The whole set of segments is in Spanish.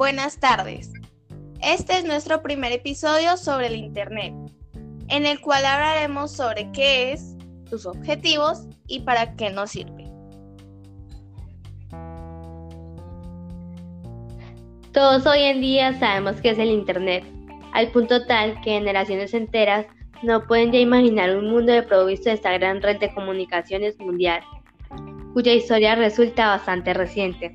Buenas tardes. Este es nuestro primer episodio sobre el Internet, en el cual hablaremos sobre qué es, sus objetivos y para qué nos sirve. Todos hoy en día sabemos qué es el Internet, al punto tal que generaciones enteras no pueden ya imaginar un mundo de provisto de esta gran red de comunicaciones mundial, cuya historia resulta bastante reciente.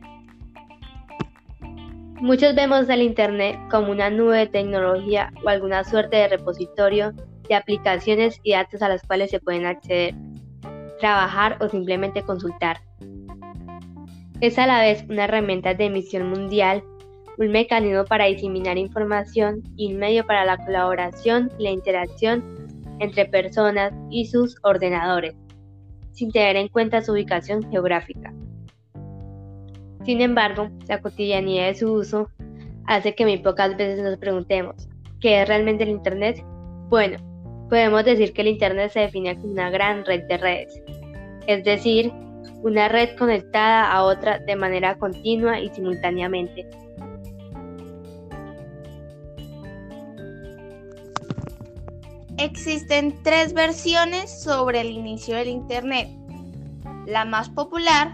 Muchos vemos el Internet como una nube de tecnología o alguna suerte de repositorio de aplicaciones y datos a las cuales se pueden acceder, trabajar o simplemente consultar. Es a la vez una herramienta de emisión mundial, un mecanismo para diseminar información y un medio para la colaboración y la interacción entre personas y sus ordenadores, sin tener en cuenta su ubicación geográfica. Sin embargo, la cotidianidad de su uso hace que muy pocas veces nos preguntemos, ¿qué es realmente el Internet? Bueno, podemos decir que el Internet se define como una gran red de redes, es decir, una red conectada a otra de manera continua y simultáneamente. Existen tres versiones sobre el inicio del Internet. La más popular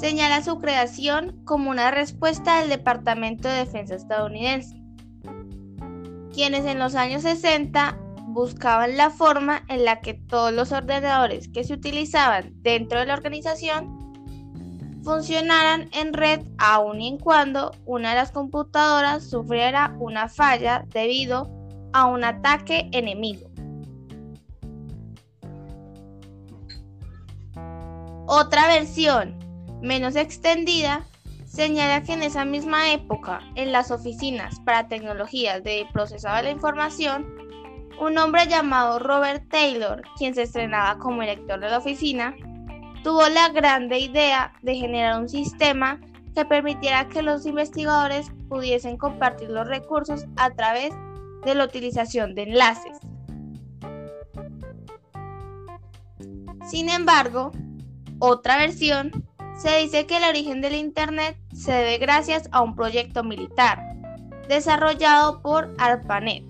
señala su creación como una respuesta del Departamento de Defensa estadounidense, quienes en los años 60 buscaban la forma en la que todos los ordenadores que se utilizaban dentro de la organización funcionaran en red aun y en cuando una de las computadoras sufriera una falla debido a un ataque enemigo. Otra versión menos extendida, señala que en esa misma época, en las oficinas para tecnologías de procesado de la información, un hombre llamado Robert Taylor, quien se estrenaba como director de la oficina, tuvo la grande idea de generar un sistema que permitiera que los investigadores pudiesen compartir los recursos a través de la utilización de enlaces. Sin embargo, otra versión se dice que el origen del Internet se debe gracias a un proyecto militar desarrollado por ARPANET.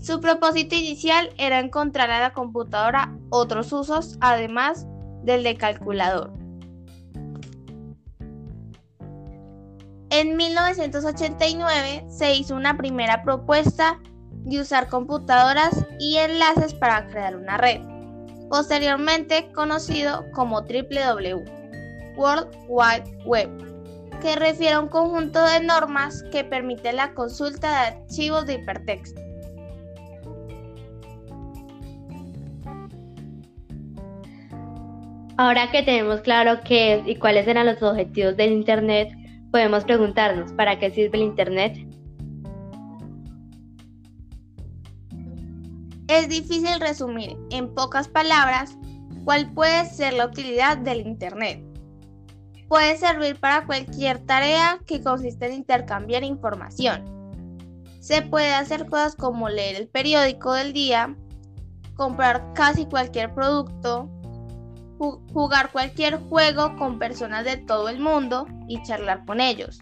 Su propósito inicial era encontrar a la computadora otros usos además del de calculador. En 1989 se hizo una primera propuesta de usar computadoras y enlaces para crear una red, posteriormente conocido como WW. World Wide Web, que refiere a un conjunto de normas que permite la consulta de archivos de hipertexto. Ahora que tenemos claro qué es y cuáles eran los objetivos del Internet, podemos preguntarnos, ¿para qué sirve el Internet? Es difícil resumir en pocas palabras cuál puede ser la utilidad del Internet. Puede servir para cualquier tarea que consiste en intercambiar información. Se puede hacer cosas como leer el periódico del día, comprar casi cualquier producto, jugar cualquier juego con personas de todo el mundo y charlar con ellos.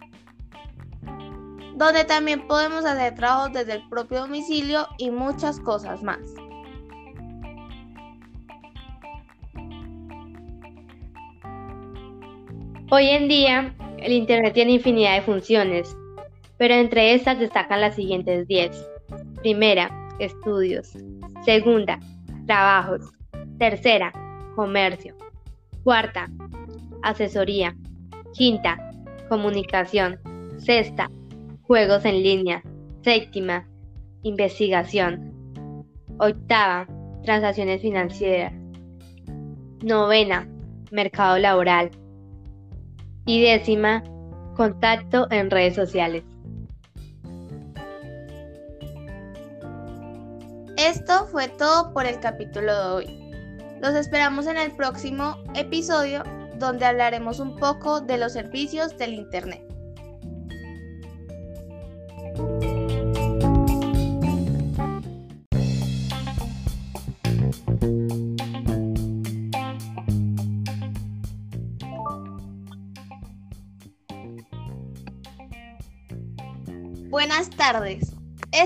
Donde también podemos hacer trabajos desde el propio domicilio y muchas cosas más. Hoy en día, el Internet tiene infinidad de funciones, pero entre estas destacan las siguientes 10. Primera, estudios. Segunda, trabajos. Tercera, comercio. Cuarta, asesoría. Quinta, comunicación. Sexta, juegos en línea. Séptima, investigación. Octava, transacciones financieras. Novena, mercado laboral y décima, contacto en redes sociales. Esto fue todo por el capítulo de hoy. Los esperamos en el próximo episodio donde hablaremos un poco de los servicios del Internet.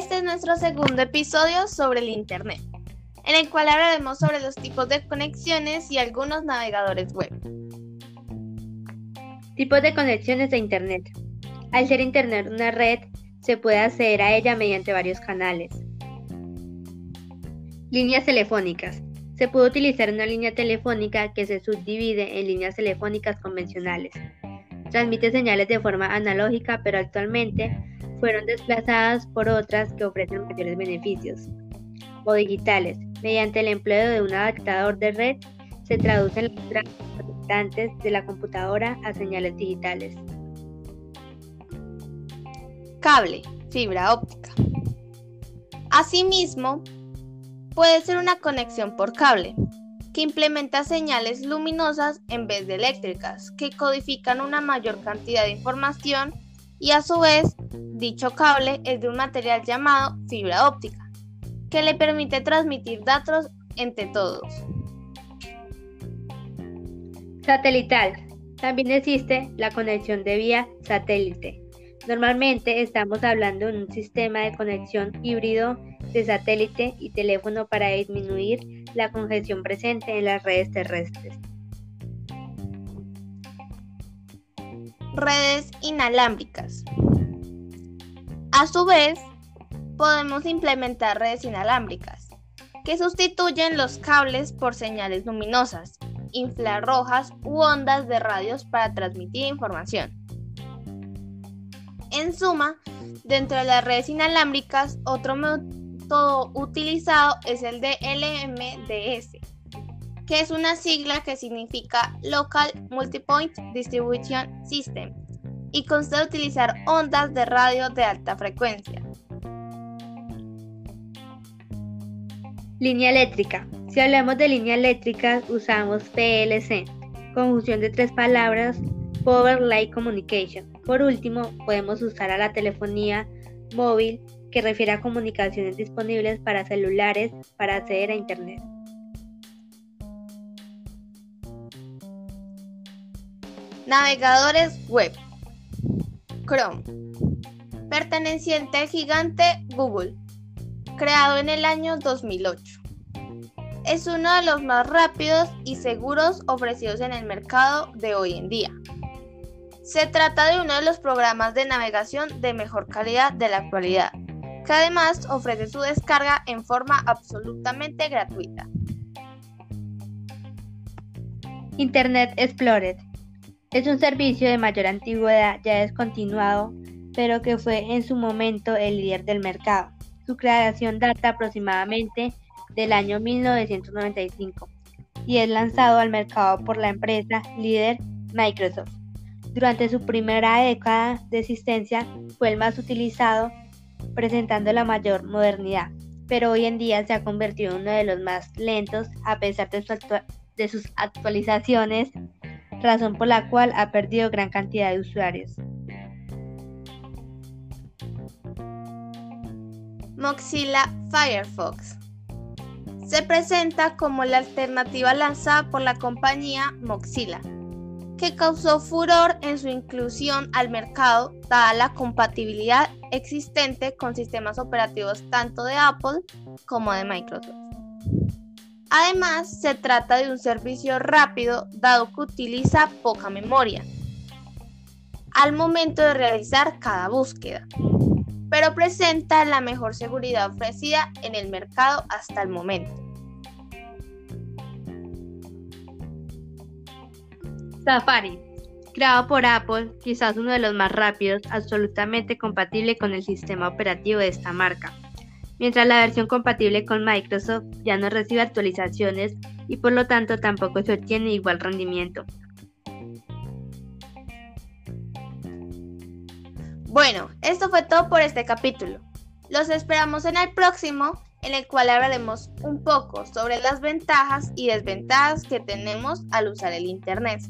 Este es nuestro segundo episodio sobre el Internet, en el cual hablaremos sobre los tipos de conexiones y algunos navegadores web. Tipos de conexiones de Internet. Al ser Internet una red, se puede acceder a ella mediante varios canales. Líneas telefónicas. Se puede utilizar una línea telefónica que se subdivide en líneas telefónicas convencionales. Transmite señales de forma analógica, pero actualmente fueron desplazadas por otras que ofrecen mayores beneficios. O digitales. Mediante el empleo de un adaptador de red, se traducen las constantes de la computadora a señales digitales. Cable, fibra óptica. Asimismo, puede ser una conexión por cable, que implementa señales luminosas en vez de eléctricas, que codifican una mayor cantidad de información y a su vez, dicho cable es de un material llamado fibra óptica, que le permite transmitir datos entre todos. Satelital. También existe la conexión de vía satélite. Normalmente estamos hablando de un sistema de conexión híbrido de satélite y teléfono para disminuir la congestión presente en las redes terrestres. Redes inalámbricas. A su vez, podemos implementar redes inalámbricas, que sustituyen los cables por señales luminosas, infrarrojas u ondas de radios para transmitir información. En suma, dentro de las redes inalámbricas, otro todo utilizado es el de LMDS, que es una sigla que significa Local Multipoint Distribution System y consta de utilizar ondas de radio de alta frecuencia. Línea eléctrica. Si hablamos de línea eléctrica, usamos PLC, conjunción de tres palabras, Power Light Communication. Por último, podemos usar a la telefonía móvil que refiere a comunicaciones disponibles para celulares para acceder a Internet. Navegadores web. Chrome. Perteneciente al gigante Google. Creado en el año 2008. Es uno de los más rápidos y seguros ofrecidos en el mercado de hoy en día. Se trata de uno de los programas de navegación de mejor calidad de la actualidad que además ofrece su descarga en forma absolutamente gratuita. Internet Explorer es un servicio de mayor antigüedad ya descontinuado, pero que fue en su momento el líder del mercado. Su creación data aproximadamente del año 1995 y es lanzado al mercado por la empresa líder Microsoft. Durante su primera década de existencia fue el más utilizado presentando la mayor modernidad, pero hoy en día se ha convertido en uno de los más lentos a pesar de, sus actualizaciones, razón por la cual ha perdido gran cantidad de usuarios. Mozilla Firefox se presenta como la alternativa lanzada por la compañía Mozilla que causó furor en su inclusión al mercado dada la compatibilidad existente con sistemas operativos tanto de Apple como de Microsoft. Además, se trata de un servicio rápido dado que utiliza poca memoria al momento de realizar cada búsqueda, pero presenta la mejor seguridad ofrecida en el mercado hasta el momento. Safari, creado por Apple, quizás uno de los más rápidos, absolutamente compatible con el sistema operativo de esta marca, mientras la versión compatible con Microsoft ya no recibe actualizaciones y por lo tanto tampoco se obtiene igual rendimiento. Bueno, esto fue todo por este capítulo. Los esperamos en el próximo, en el cual hablaremos un poco sobre las ventajas y desventajas que tenemos al usar el Internet.